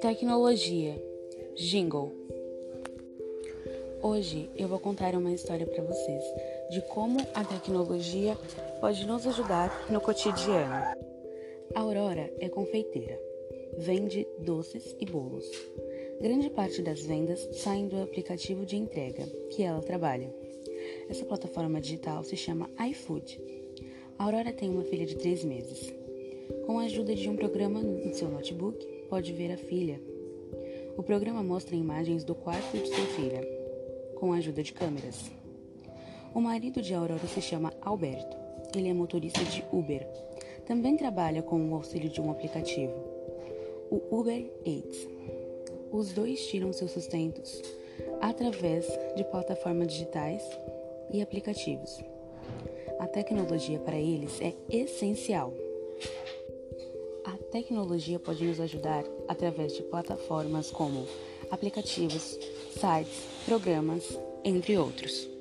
Tecnologia Jingle Hoje eu vou contar uma história para vocês de como a tecnologia pode nos ajudar no cotidiano. A Aurora é confeiteira, vende doces e bolos. Grande parte das vendas saem do aplicativo de entrega que ela trabalha. Essa plataforma digital se chama iFood. Aurora tem uma filha de 3 meses. Com a ajuda de um programa no seu notebook, pode ver a filha. O programa mostra imagens do quarto de sua filha, com a ajuda de câmeras. O marido de Aurora se chama Alberto. Ele é motorista de Uber. Também trabalha com o auxílio de um aplicativo, o Uber Eats. Os dois tiram seus sustentos através de plataformas digitais e aplicativos. A tecnologia para eles é essencial. A tecnologia pode nos ajudar através de plataformas como aplicativos, sites, programas, entre outros.